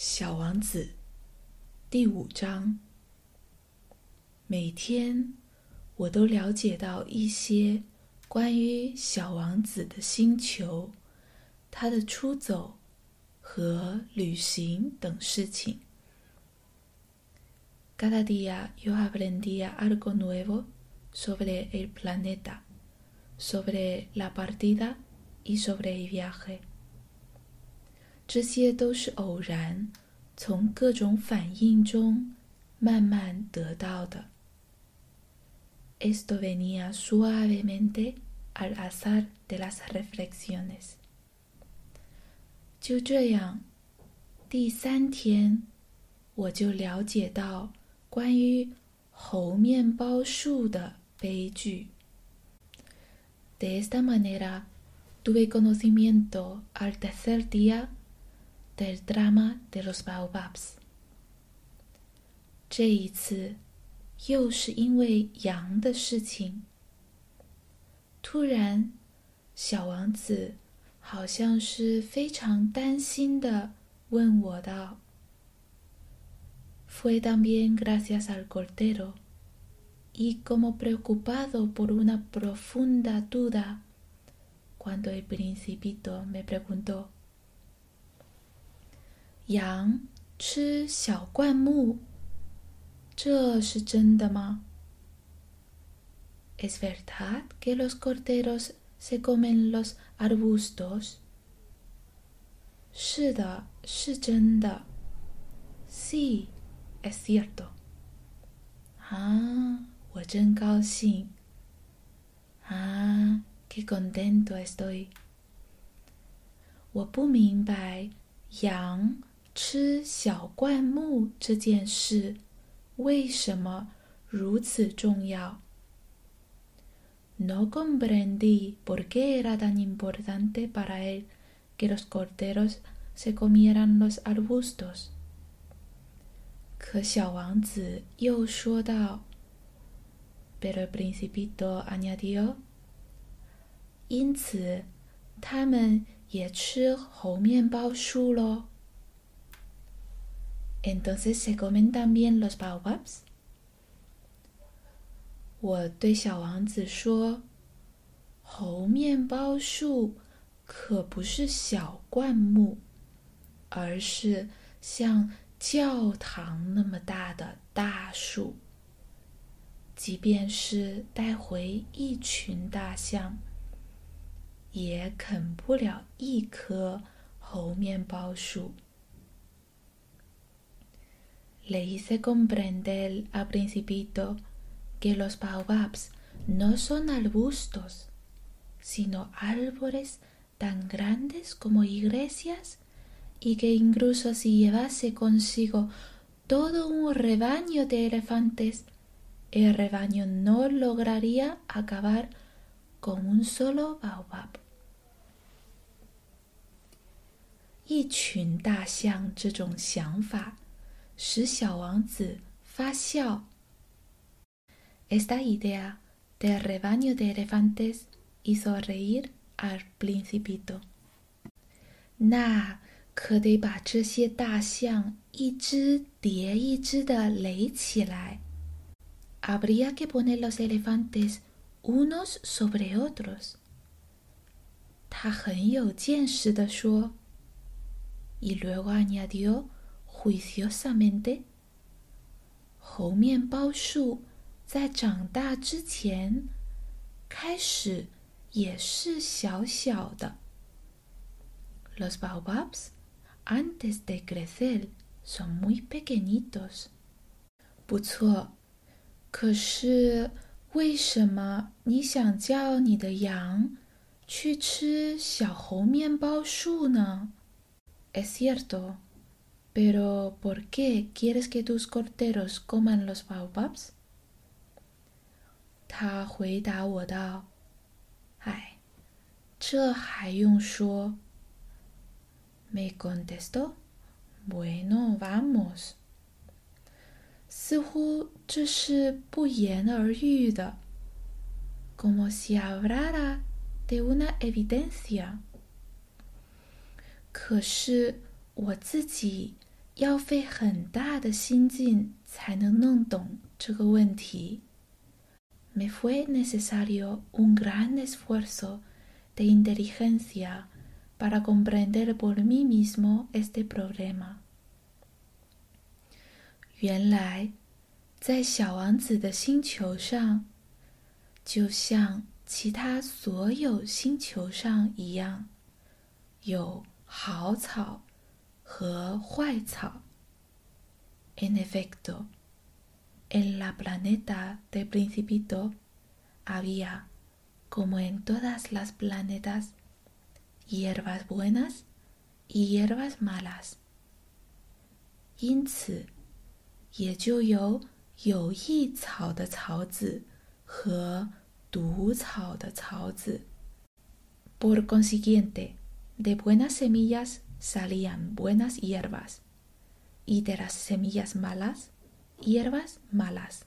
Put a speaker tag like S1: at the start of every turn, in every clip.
S1: 小王子》第五章。每天，我都了解到一些关于小王子的星球、他的出走和旅行等事情。Cada día yo aprendía algo nuevo sobre el planeta, sobre la partida y sobre el viaje. 这些都是偶然，从各种反应中慢慢得到的。Esto venía suavemente al azar de las reflexiones。就这样，第三天，我就了解到关于猴面包树的悲剧。De esta manera tuve conocimiento al tercer día. del drama de los baobabs。这一次，又是因为羊的事情。突然，小王子好像是非常担心的问我道：“Fue también gracias al cordero y como preocupado por una profunda duda cuando el principito me preguntó。” 羊吃小灌木，这是真的吗？Es verdad que los corderos se comen los arbustos？是的，是真的。Sí, es cierto。啊，我真高兴。啊，qué contento estoy。我不明白羊。 吃小灌木这件事为什么如此重要？No comprendí por qué era tan importante para él que los corderos se comieran los arbustos。可小王子又说道：“Pero el principito añadió，因此他们也吃猴面包树喽。” Entonces se comen también los baobabs。我对小王子说：“猴面包树可不是小灌木，而是像教堂那么大的大树。即便是带回一群大象，也啃不了一棵猴面包树。” Le hice comprender al principito que los baobabs no son arbustos, sino árboles tan grandes como iglesias y que incluso si llevase consigo todo un rebaño de elefantes, el rebaño no lograría acabar con un solo baobab. 一群大象这种想法 使小王子发笑。Esta idea del rebaño de elefantes hizo reír al principito。那可得把这些大象一只叠一只的垒起来。Habría que poner los elefantes unos sobre otros。他很有见识地说。Y luego añadió。 juiciosamente，猴面包树在长大之前开始也是小小的。Los baobabs antes de crecer son muy pequeñitos。不错，可是为什么你想叫你的羊去吃小猴面包树呢？Es cierto。Pero ¿por qué quieres que tus corderos coman los baobabs？他回答我道：“哎，这还用说。” Me contestó: “Bueno, vamos。”似乎这是不言而喻的，como si hablara de una evidencia。可是 我自己。要费很大的心劲才能弄懂这个问题。Me fue necesario un gran esfuerzo de inteligencia para comprender por mí mismo este problema。原来，在小王子的星球上，就像其他所有星球上一样，有好草。和坏草。En efecto, en la planeta de Principito había, como en todas las planetas, hierbas buenas y hierbas malas. 因此，也就有有益草的草籽和毒草的草籽。Por consiguiente, de buenas semillas salían buenas hierbas y de las semillas malas, hierbas malas.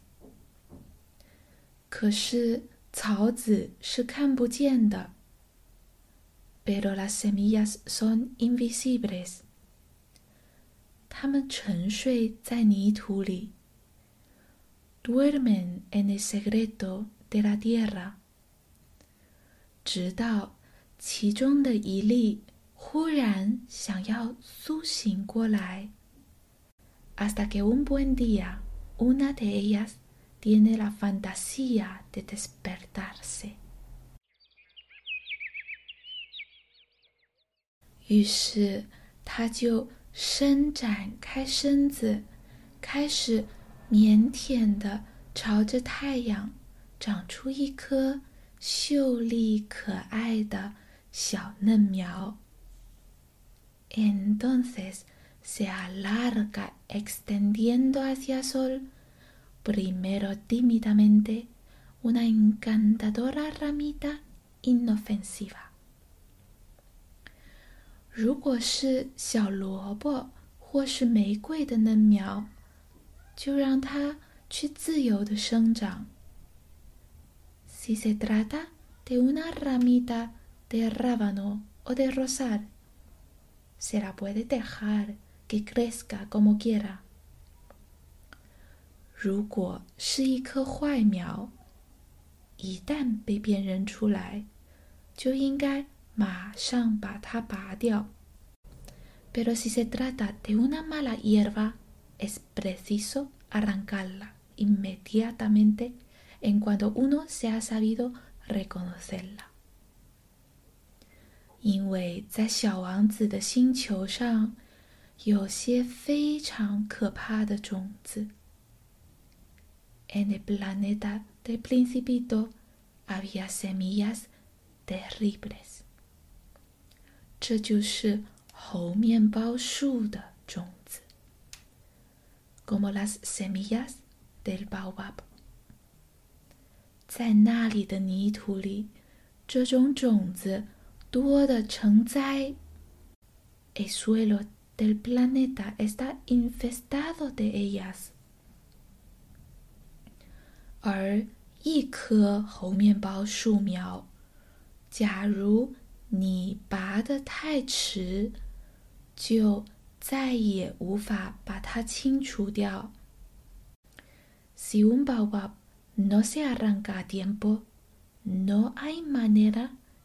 S1: 可是草籽是看不见的，pero las semillas son invisibles。它们沉睡在泥土里，duermen en el secreto de la tierra。直到其中的一粒 忽然想要苏醒过来，hasta que un buen día una de ellas tiene la fantasía de despertarse。于是，他就伸展开身子，开始腼腆的朝着太阳长出一颗秀丽可爱的小嫩苗。Entonces se alarga extendiendo hacia el sol, primero tímidamente, una encantadora ramita inofensiva. 如果是小萝卜或是玫瑰的嫩苗，就让它去自由的生长。Si se trata de una ramita de rábano o de rosal, se la puede dejar que crezca como quiera。如果是一棵坏苗，一旦被辨认出来，就应该马上把它拔掉。Pero si se trata de una mala hierba, es preciso arrancarla inmediatamente en cuanto uno se ha sabido reconocerla. 因为在小王子的星球上，有些非常可怕的种子。En el planeta del Principito había semillas terribles。这就是猴面包树的种子，como las semillas del baobab。在那里的泥土里，这种种子。多的成灾。El suelo del planeta está infestado de ellas。而一棵猴面包树苗，假如你拔得太迟，就再也无法把它清除掉。Si un baobab no se arranca a tiempo, no hay manera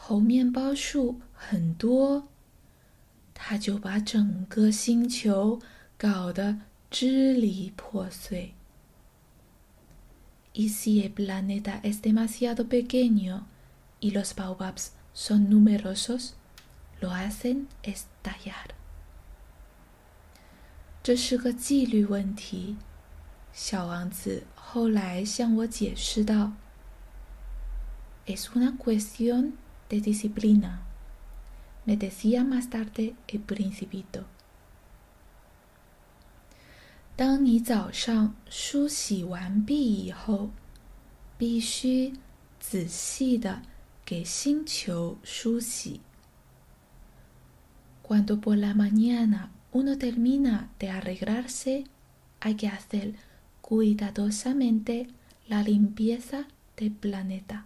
S1: 猴面包树很多，他就把整个星球搞得支离破碎。Y si el planeta es demasiado pequeño y los baobabs son numerosos, lo hacen estallar。这是个纪律问题。小王子后来向我解释道：“Es una cuestión。” de disciplina, me decía más tarde el principito. 当你早上梳洗完毕以后，必须仔细的给星球梳洗。Cuando por la mañana uno termina de arreglarse, hay que hacer cuidadosamente la limpieza del planeta。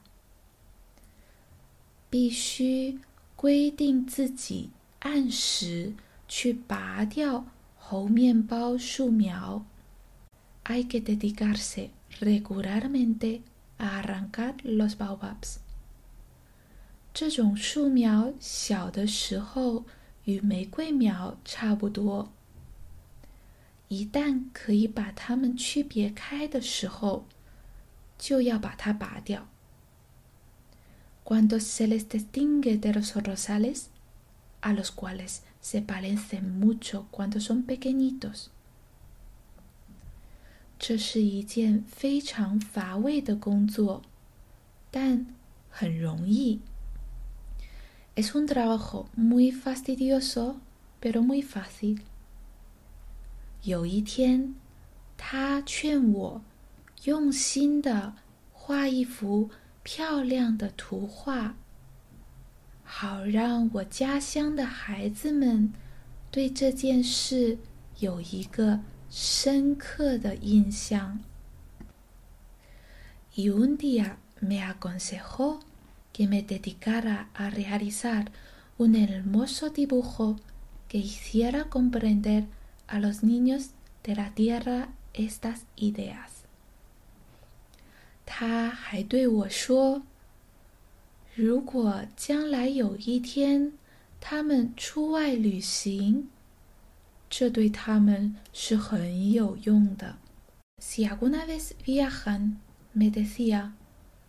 S1: 必须规定自己按时去拔掉。猴面包树苗，hay que dedicarse regularmente a arrancar los baobabs。这种树苗小的时候与玫瑰苗差不多，一旦可以把它们区别开的时候，就要把它拔掉。Cuando se les distingue de los rosales, a los cuales se parecen mucho cuando son pequeñitos。这是一件非常乏味的工作，但很容易。Es un trabajo muy fastidioso, pero muy fácil。有一天，他劝我用心的画一幅 漂亮的图画。好让我家乡的孩子们对这件事有一个深刻的印象。Y un día me aconsejó que me dedicara a realizar un hermoso dibujo que hiciera comprender a los niños de la tierra estas ideas。 他还对我说。如果将来有一天他们出外旅行，这对他们是很有用的。Si alguna vez viajan, me decía,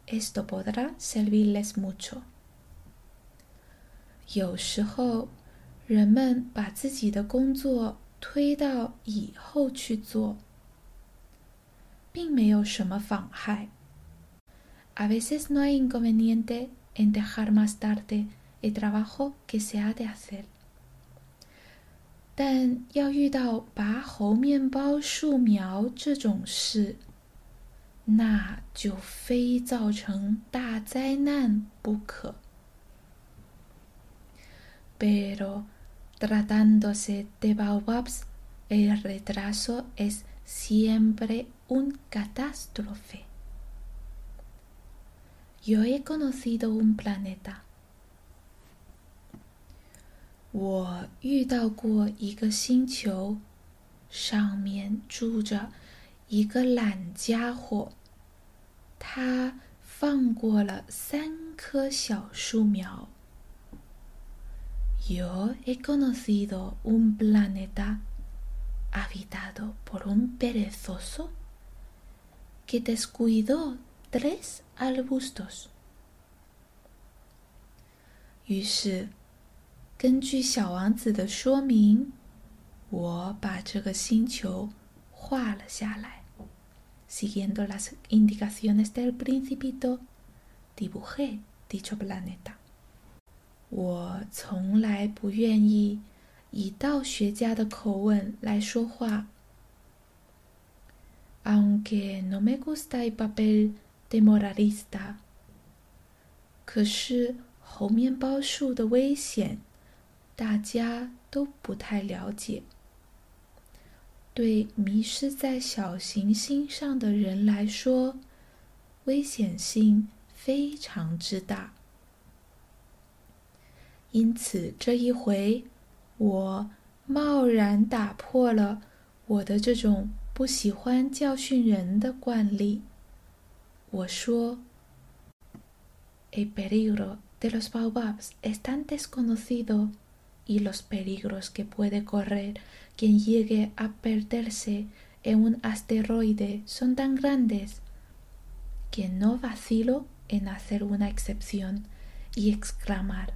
S1: esto podrá servirles mucho。有时候，人们把自己的工作推到以后去做，并没有什么妨害。A veces no hay inconveniente。en dejar más tarde el trabajo que se ha de hacer。但要遇到拔猴面包树苗这种事，那就非造成大灾难不可。Pero tratándose de baobabs, el retraso es siempre un catástrofe。 Yo he conocido un planeta。我遇到过一个星球，上面住着一个懒家伙，他放过了三棵小树苗。Yo he conocido un planeta habitado por un perezoso que descuidó tres arbustos。于是，根据小王子的说明，我把这个星球画了下来。Siguiendo las indicaciones del principito, dibujé dicho planeta。我从来不愿意以道学家的口吻来说话。Aunque no me gusta el papel demoralista。可是猴面包树的危险，大家都不太了解。对迷失在小行星上的人来说，危险性非常之大。因此，这一回，我贸然打破了我的这种不喜欢教训人的惯例。El peligro de los baobabs es tan desconocido y los peligros que puede correr quien llegue a perderse en un asteroide son tan grandes que no vacilo en hacer una excepción y exclamar: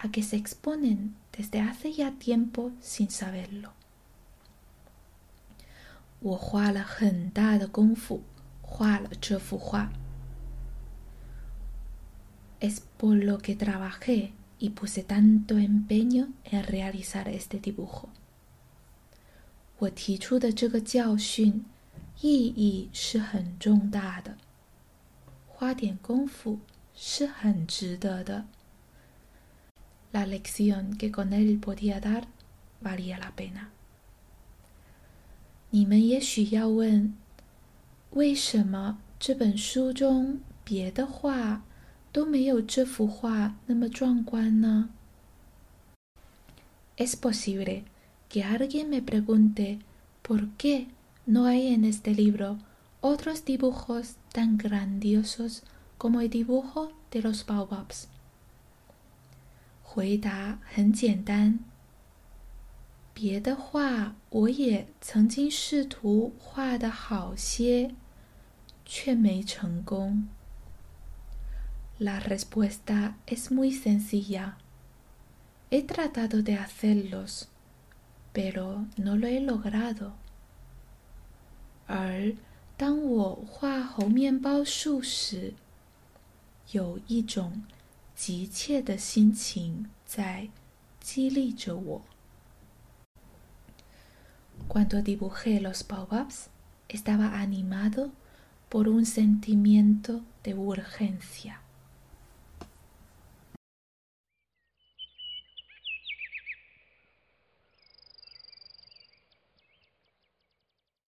S1: a que se exponen desde hace ya tiempo sin saberlo。我花了很大的功夫画了这幅画。Es por lo que trabajé y puse tanto empeño en realizar este dibujo。我提出的这个教训意义是很重大的，花点功夫是很值得的。 La lección que con él podía dar valía la pena。你们也许要问，为什么这本书中别的画都没有这幅画那么壮观呢？Es posible que alguien me pregunte por qué no hay en este libro otros dibujos tan grandiosos como el dibujo de los baobabs。 回答很简单，别的画我也曾经试图画的好些，却没成功。La respuesta es muy sencilla. He tratado de hacerlos, pero no lo he logrado. 而当我画猴面包树时，有一种急切的心情在激励着我。Cuando dibujé los baobabs, estaba animado por un sentimiento de urgencia.